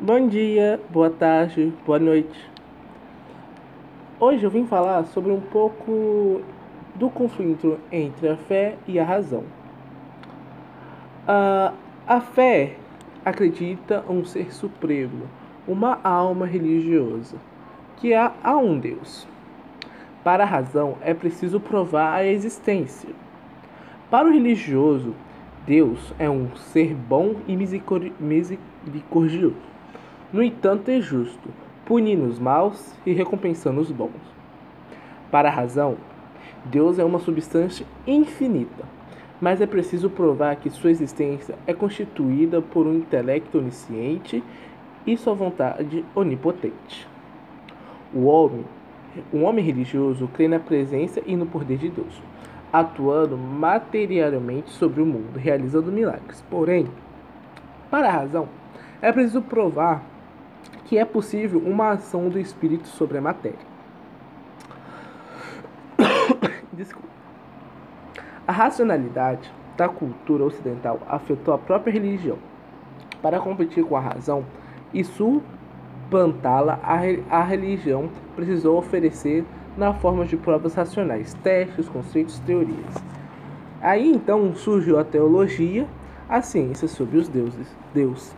Bom dia, boa tarde, boa noite. Hoje eu vim falar sobre um pouco do conflito entre a fé e a razão. Uh, a fé acredita um ser supremo, uma alma religiosa, que há, há um Deus. Para a razão é preciso provar a existência. Para o religioso, Deus é um ser bom e misericordioso. No entanto, é justo, punindo os maus e recompensando os bons. Para a razão, Deus é uma substância infinita, mas é preciso provar que sua existência é constituída por um intelecto onisciente e sua vontade onipotente. O homem, um homem religioso crê na presença e no poder de Deus, atuando materialmente sobre o mundo, realizando milagres. Porém, para a razão, é preciso provar que é possível uma ação do espírito sobre a matéria. Desculpa. A racionalidade da cultura ocidental afetou a própria religião. Para competir com a razão e suplantá-la, a religião precisou oferecer na forma de provas racionais, testes, conceitos, teorias. Aí então surgiu a teologia, a ciência sobre os deuses, Deus.